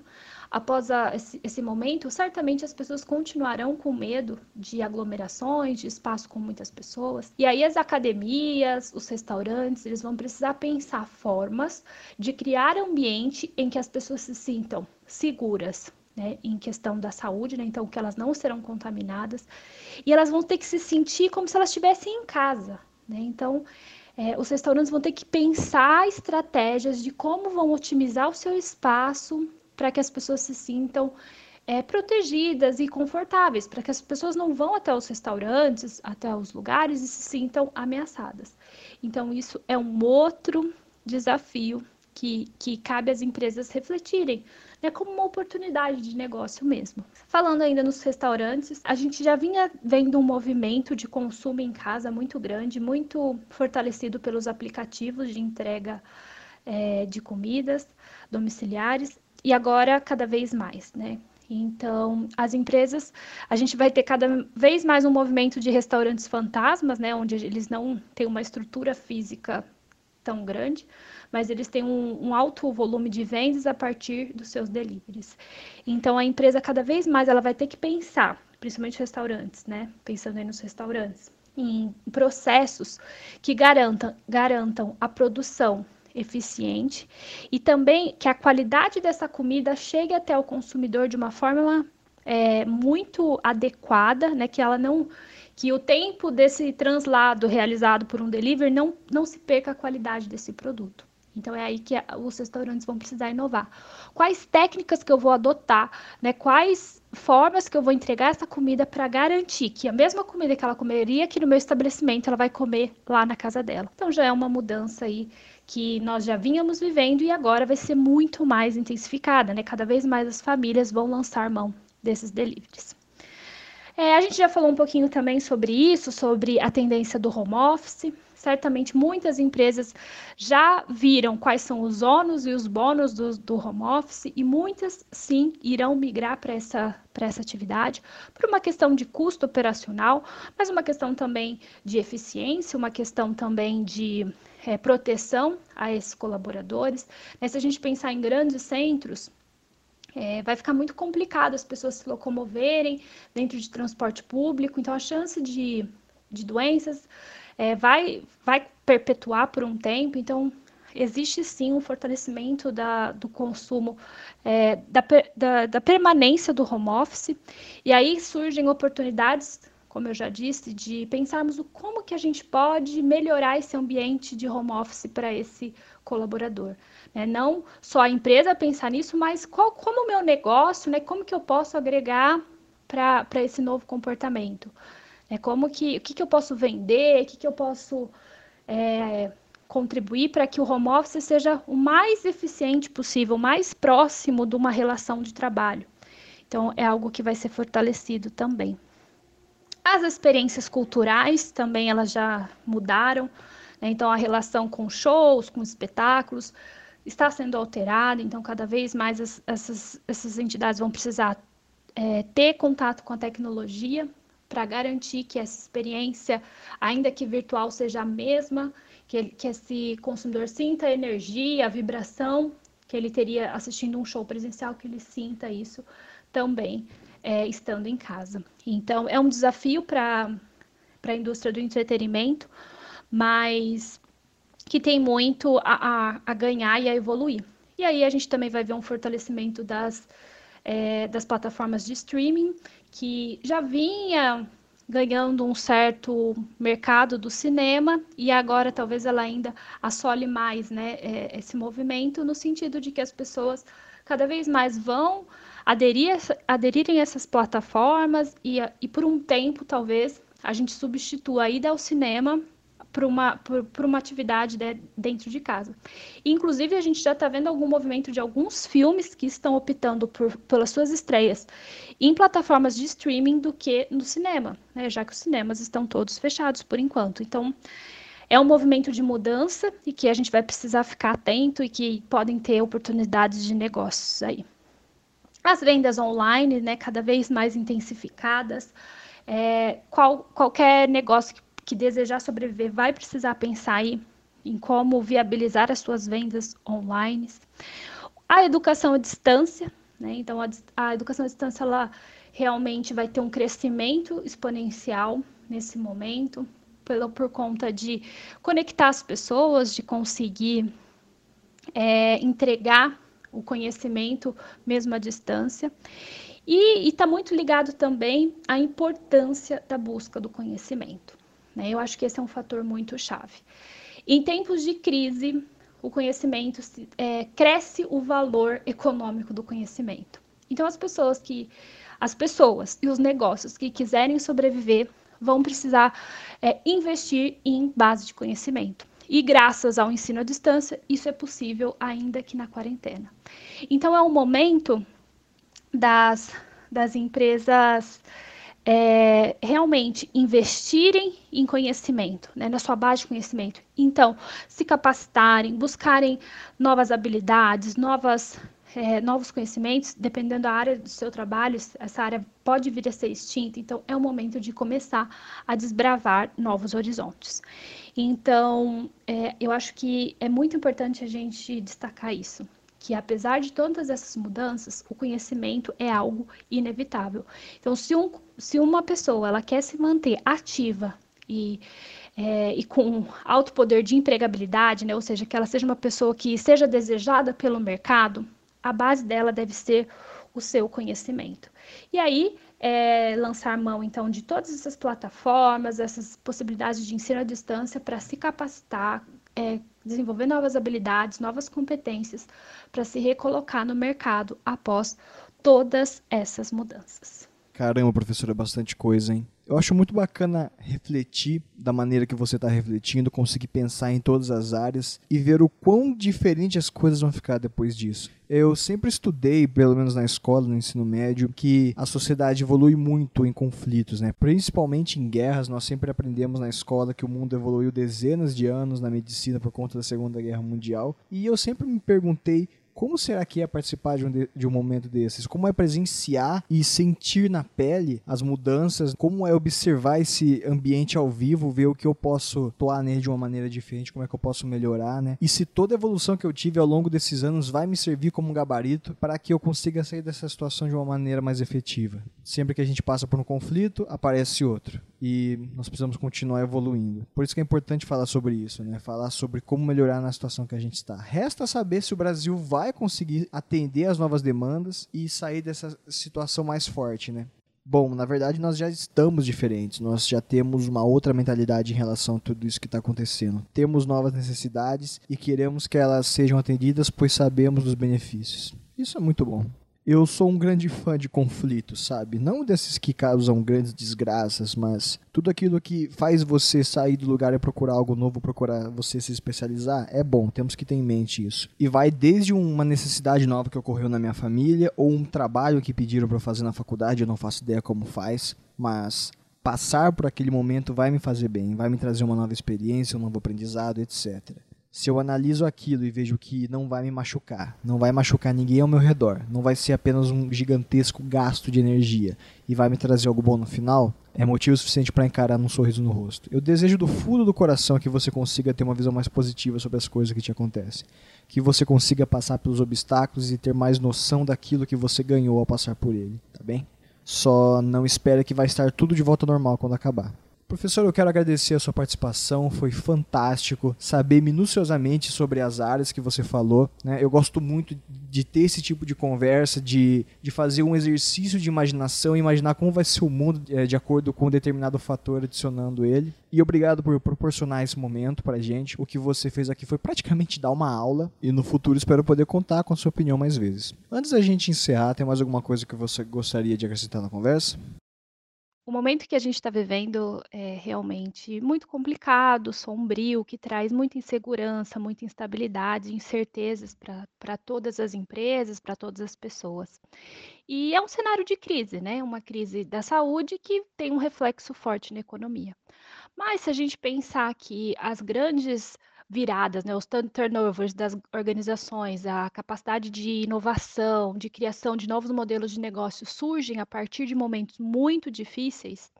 Após a, esse, esse, momento, certamente as pessoas continuarão com medo de aglomerações, de espaço com muitas pessoas. E aí as academias, os restaurantes, eles vão precisar pensar formas de criar ambiente em que as pessoas se sintam seguras, né, em questão da saúde, né, então que elas não serão contaminadas, e elas vão ter que se sentir como se elas estivessem em casa, né, então é, os restaurantes vão ter que pensar estratégias de como vão otimizar o seu espaço para que as pessoas se sintam é, protegidas e confortáveis, para que as pessoas não vão até os restaurantes, até os lugares e se sintam ameaçadas. Então, isso é um outro desafio que, que cabe às empresas refletirem né, como uma oportunidade de negócio mesmo. Falando ainda nos restaurantes, a gente já vinha vendo um movimento de consumo em casa muito grande, muito fortalecido pelos aplicativos de entrega é, de comidas domiciliares e agora cada vez mais, né? Então, as empresas, a gente vai ter cada vez mais um movimento de restaurantes fantasmas, né, onde eles não têm uma estrutura física tão grande, mas eles têm um, um, alto volume de vendas a partir dos seus deliveries. Então a empresa cada vez mais ela vai ter que pensar, principalmente restaurantes, né? Pensando aí nos restaurantes, em processos que garantam, garantam a produção eficiente e também que a qualidade dessa comida chegue até o consumidor de uma forma é, muito adequada, né? Que ela não que o tempo desse translado realizado por um delivery não, não se perca a qualidade desse produto. Então é aí que os restaurantes vão precisar inovar. Quais técnicas que eu vou adotar, né? Quais formas que eu vou entregar essa comida para garantir que a mesma comida que ela comeria aqui no meu estabelecimento, ela vai comer lá na casa dela. Então já é uma mudança aí que nós já vínhamos vivendo e agora vai ser muito mais intensificada, né? Cada vez mais as famílias vão lançar mão desses deliveries. É, a gente já falou um pouquinho também sobre isso, sobre a tendência do home office. Certamente muitas empresas já viram quais são os ônus e os bônus do, do home office e muitas sim irão migrar para essa, essa atividade por uma questão de custo operacional, mas uma questão também de eficiência, uma questão também de é, proteção a esses colaboradores. Né? Se a gente pensar em grandes centros, é, vai ficar muito complicado as pessoas se locomoverem dentro de transporte público, então a chance de, de doenças é, vai, vai perpetuar por um tempo, então existe sim um fortalecimento da, do consumo, é, da, da, da permanência do home office, e aí surgem oportunidades como eu já disse, de pensarmos o como que a gente pode melhorar esse ambiente de home office para esse colaborador. Né? Não só a empresa pensar nisso, mas qual, como o meu negócio, né? como que eu posso agregar para esse novo comportamento. Né? Como que, o que, que eu posso vender, o que, que eu posso é, contribuir para que o home office seja o mais eficiente possível, mais próximo de uma relação de trabalho. Então, é algo que vai ser fortalecido também. As experiências culturais também elas já mudaram, né? então a relação com shows, com espetáculos está sendo alterada, então cada vez mais as, essas, essas entidades vão precisar é, ter contato com a tecnologia para garantir que essa experiência, ainda que virtual, seja a mesma, que, ele, que esse consumidor sinta a energia, a vibração que ele teria assistindo um show presencial, que ele sinta isso também é, estando em casa. Então, é um desafio para a indústria do entretenimento, mas que tem muito a, a, a, ganhar e a evoluir. E aí a gente também vai ver um fortalecimento das, é, das plataformas de streaming, que já vinha ganhando um certo mercado do cinema e agora talvez ela ainda assole mais né, é, esse movimento no sentido de que as pessoas cada vez mais vão aderir, aderirem a essas plataformas e, e por um tempo, talvez, a gente substitua a ida ao cinema por uma, uma atividade de, dentro de casa. Inclusive, a gente já está vendo algum movimento de alguns filmes que estão optando por, pelas suas estreias em plataformas de streaming do que no cinema, né? já que os cinemas estão todos fechados por enquanto. Então, é um movimento de mudança e que a gente vai precisar ficar atento e que podem ter oportunidades de negócios aí. As vendas online, né, cada vez mais intensificadas, É, qual, qualquer negócio que, que desejar sobreviver vai precisar pensar aí em como viabilizar as suas vendas online. A educação à distância, né? Então, a, a educação à distância ela realmente vai ter um crescimento exponencial nesse momento, pelo, por conta de conectar as pessoas, de conseguir é, entregar o conhecimento mesmo à distância. E está muito ligado também à importância da busca do conhecimento. Né? Eu acho que esse é um fator muito chave. Em tempos de crise, o conhecimento é, cresce o valor econômico do conhecimento. Então, as pessoas que as pessoas e os negócios que quiserem sobreviver vão precisar é, investir em base de conhecimento. E graças ao ensino à distância, isso é possível ainda que na quarentena. Então, é o momento das, das empresas é, realmente investirem em conhecimento, né, na sua base de conhecimento. Então, se capacitarem, buscarem novas habilidades, novas, é, novos conhecimentos, dependendo da área do seu trabalho, essa área pode vir a ser extinta. Então, é o momento de começar a desbravar novos horizontes. Então, é, eu acho que é muito importante a gente destacar isso que apesar de todas essas mudanças, o conhecimento é algo inevitável. Então, se, um, se uma pessoa ela quer se manter ativa e, é, e com alto poder de empregabilidade, né, ou seja, que ela seja uma pessoa que seja desejada pelo mercado, a base dela deve ser o seu conhecimento. E aí, é, lançar mão então de todas essas plataformas, essas possibilidades de ensino à distância para se capacitar, é, desenvolver novas habilidades, novas competências para se recolocar no mercado após todas essas mudanças. Caramba, professora, é bastante coisa, hein? Eu acho muito bacana refletir da maneira que você está refletindo, conseguir pensar em todas as áreas e ver o quão diferente as coisas vão ficar depois disso. Eu sempre estudei, pelo menos na escola, no ensino médio, que a sociedade evolui muito em conflitos, né? Principalmente em guerras, nós sempre aprendemos na escola que o mundo evoluiu dezenas de anos na medicina por conta da Segunda Guerra Mundial. E eu sempre me perguntei como será que é participar de um, de, de um momento desses? Como é presenciar e sentir na pele as mudanças? Como é observar esse ambiente ao vivo, ver o que eu posso atuar nele de uma maneira diferente, como é que eu posso melhorar, né? E se toda a evolução que eu tive ao longo desses anos vai me servir como um gabarito para que eu consiga sair dessa situação de uma maneira mais efetiva. Sempre que a gente passa por um conflito, aparece outro e nós precisamos continuar evoluindo. Por isso que é importante falar sobre isso, né? Falar sobre como melhorar na situação que a gente está. Resta saber se o Brasil vai conseguir atender às novas demandas e sair dessa situação mais forte, né? Bom, na verdade nós já estamos diferentes, nós já temos uma outra mentalidade em relação a tudo isso que está acontecendo. Temos novas necessidades e queremos que elas sejam atendidas, pois sabemos dos benefícios. Isso é muito bom. Eu sou um grande fã de conflitos, sabe? Não desses que causam grandes desgraças, mas tudo aquilo que faz você sair do lugar e procurar algo novo, procurar você se especializar, é bom, temos que ter em mente isso. E vai desde uma necessidade nova que ocorreu na minha família, ou um trabalho que pediram para fazer na faculdade, eu não faço ideia como faz, mas passar por aquele momento vai me fazer bem, vai me trazer uma nova experiência, um novo aprendizado, etc se eu analiso aquilo e vejo que não vai me machucar, não vai machucar ninguém ao meu redor, não vai ser apenas um gigantesco gasto de energia e vai me trazer algo bom no final, é motivo suficiente para encarar um sorriso no rosto. Eu desejo do fundo do coração que você consiga ter uma visão mais positiva sobre as coisas que te acontecem, que você consiga passar pelos obstáculos e ter mais noção daquilo que você ganhou ao passar por ele, tá bem? Só não espere que vai estar tudo de volta ao normal quando acabar. Professor, eu quero agradecer a sua participação, foi fantástico saber minuciosamente sobre as áreas que você falou. Né? Eu gosto muito de ter esse tipo de conversa, de, de fazer um exercício de imaginação, imaginar como vai ser o mundo é, de acordo com um determinado fator, adicionando ele. E obrigado por proporcionar esse momento para gente. O que você fez aqui foi praticamente dar uma aula, e no futuro espero poder contar com a sua opinião mais vezes. Antes da gente encerrar, tem mais alguma coisa que você gostaria de acrescentar na conversa? O momento que a gente está vivendo é realmente muito complicado, sombrio, que traz muita insegurança, muita instabilidade, incertezas para todas as empresas, para todas as pessoas. E é um cenário de crise, né? Uma crise da saúde que tem um reflexo forte na economia. Mas se a gente pensar que as grandes viradas, né, os turnovers das organizações, a capacidade de inovação, de criação de novos modelos de negócio surgem a partir de momentos muito difíceis,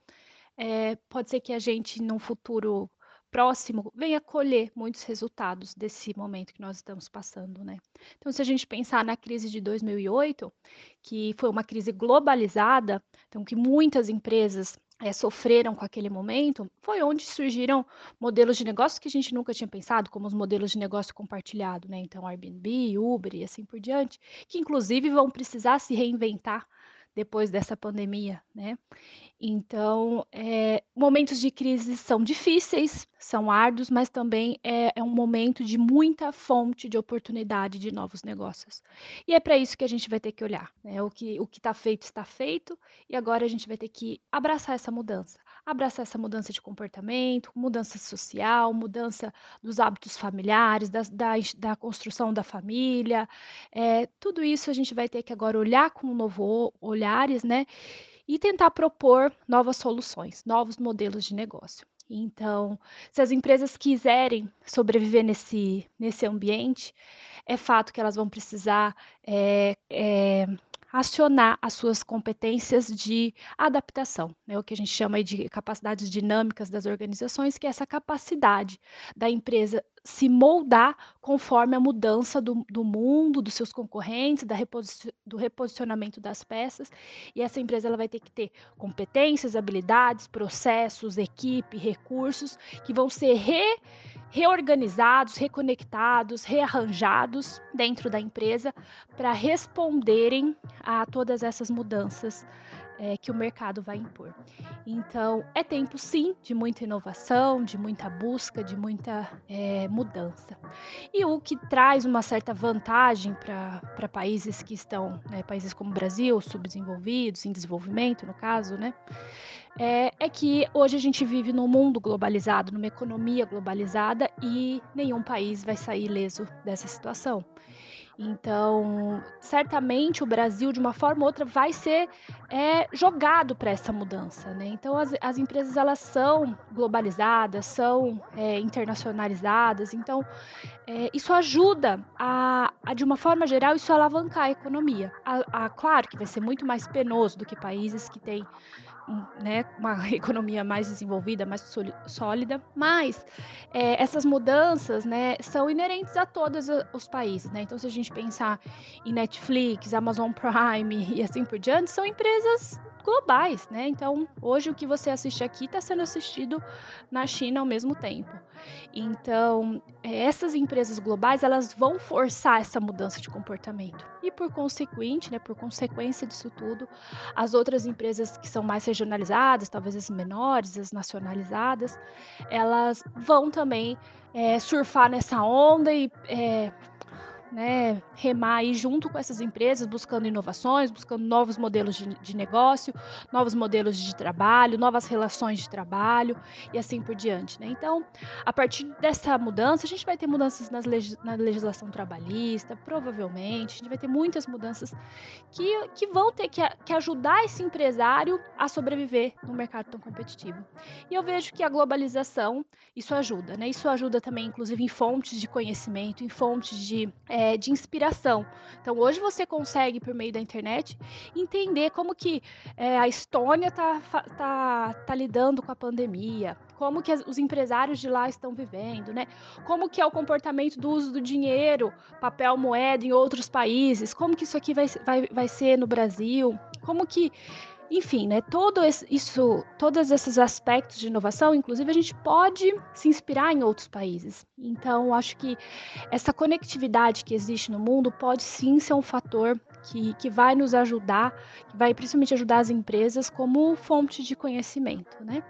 é, pode ser que a gente, num futuro próximo, venha colher muitos resultados desse momento que nós estamos passando, né? Então, se a gente pensar na crise de 2008, que foi uma crise globalizada, então que muitas empresas é, sofreram com aquele momento, foi onde surgiram modelos de negócio que a gente nunca tinha pensado, como os modelos de negócio compartilhado, né? Então, Airbnb, Uber e assim por diante, que inclusive vão precisar se reinventar depois dessa pandemia, né? Então, é, momentos de crise são difíceis, são árduos, mas também é, é um momento de muita fonte de oportunidade de novos negócios. E é para isso que a gente vai ter que olhar. Né? O que o está feito está feito, e agora a gente vai ter que abraçar essa mudança abraçar essa mudança de comportamento, mudança social, mudança dos hábitos familiares, da, da, da construção da família. É, tudo isso a gente vai ter que agora olhar com um novo olhares, né? E tentar propor novas soluções, novos modelos de negócio. Então, se as empresas quiserem sobreviver nesse, nesse ambiente, é fato que elas vão precisar é, é, acionar as suas competências de adaptação, né, o que a gente chama de capacidades dinâmicas das organizações, que é essa capacidade da empresa se moldar conforme a mudança do, do mundo, dos seus concorrentes, da reposi do reposicionamento das peças. E essa empresa ela vai ter que ter competências, habilidades, processos, equipe, recursos que vão ser re reorganizados, reconectados, rearranjados dentro da empresa para responderem a todas essas mudanças é, que o mercado vai impor. Então, é tempo sim de muita inovação, de muita busca, de muita é, mudança. E o que traz uma certa vantagem para países que estão, né, países como o Brasil, subdesenvolvidos, em desenvolvimento, no caso, né? É, é, que hoje a gente vive num mundo globalizado, numa economia globalizada e nenhum país vai sair ileso dessa situação. Então, certamente o Brasil, de uma forma ou outra, vai ser é, jogado para essa mudança. Né? Então, as, as, empresas elas são globalizadas, são é, internacionalizadas. Então, é, isso ajuda a, a, de uma forma geral, isso alavancar a economia. A, a, claro que vai ser muito mais penoso do que países que têm né, uma economia mais desenvolvida, mais sólida, mas é, essas mudanças né, são inerentes a todos os países. Né? Então, se a gente pensar em Netflix, Amazon Prime e assim por diante, são empresas globais, né? Então, hoje o que você assiste aqui está sendo assistido na China ao mesmo tempo. Então, é, essas empresas globais, elas vão forçar essa mudança de comportamento. E por consequente, né, por consequência disso tudo, as outras empresas que são mais regionalizadas, talvez as menores, as nacionalizadas, elas vão também é, surfar nessa onda e é, né, remar aí junto com essas empresas, buscando inovações, buscando novos modelos de, de, negócio, novos modelos de trabalho, novas relações de trabalho e assim por diante. Né? Então, a partir dessa mudança, a gente vai ter mudanças nas na legislação trabalhista, provavelmente, a gente vai ter muitas mudanças que, que vão ter que, que ajudar esse empresário a sobreviver no mercado tão competitivo. E eu vejo que a globalização, isso ajuda, né? Isso ajuda também, inclusive, em fontes de conhecimento, em fontes de é, de inspiração. Então, hoje você consegue, por meio da internet, entender como que é, a Estônia está tá, tá lidando com a pandemia, como que os empresários de lá estão vivendo, né? Como que é o comportamento do uso do dinheiro, papel moeda em outros países, como que isso aqui vai, vai, vai ser no Brasil, como que enfim, né, todo isso, todos esses aspectos de inovação, inclusive, a gente pode se inspirar em outros países. Então, acho que essa conectividade que existe no mundo pode sim ser um fator que, que vai nos ajudar, que vai principalmente ajudar as empresas como fonte de conhecimento, né?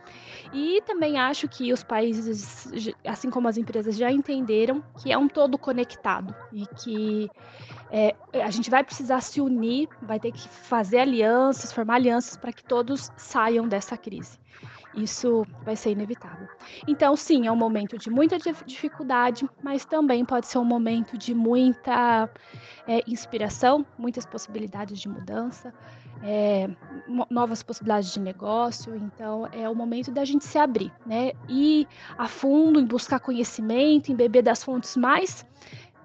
E também acho que os países, assim como as empresas, já entenderam que é um todo conectado e que é, a gente vai precisar se unir, vai ter que fazer alianças, formar alianças para que todos saiam dessa crise. Isso vai ser inevitável. Então, sim, é um momento de muita dificuldade, mas também pode ser um momento de muita é, inspiração, muitas possibilidades de mudança, é, novas possibilidades de negócio. Então, é o momento da gente se abrir, né? Ir a fundo em buscar conhecimento, em beber das fontes mais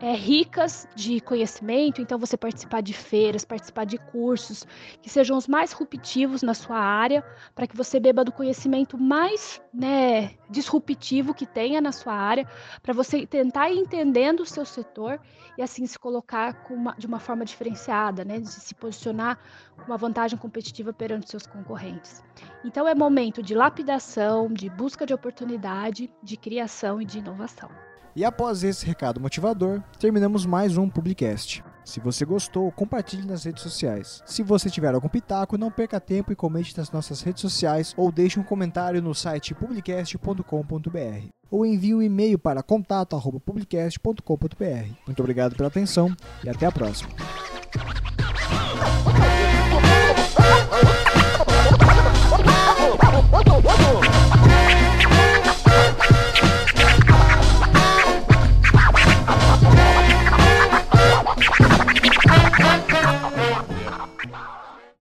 é, ricas de conhecimento, então você participar de feiras, participar de cursos que sejam os mais disruptivos na sua área, para que você beba do conhecimento mais né, disruptivo que tenha na sua área, para você tentar ir entendendo o seu setor e assim se colocar uma, de uma forma diferenciada, né, de se posicionar com uma vantagem competitiva perante seus concorrentes. Então é momento de lapidação, de busca de oportunidade, de criação e de inovação. E após esse recado motivador, terminamos mais um Publicast. Se você gostou, compartilhe nas redes sociais. Se você tiver algum pitaco, não perca tempo e comente nas nossas redes sociais ou deixe um comentário no site publicast.com.br ou envie um e-mail para contato@publicast.com.br. Muito obrigado pela atenção e até a próxima.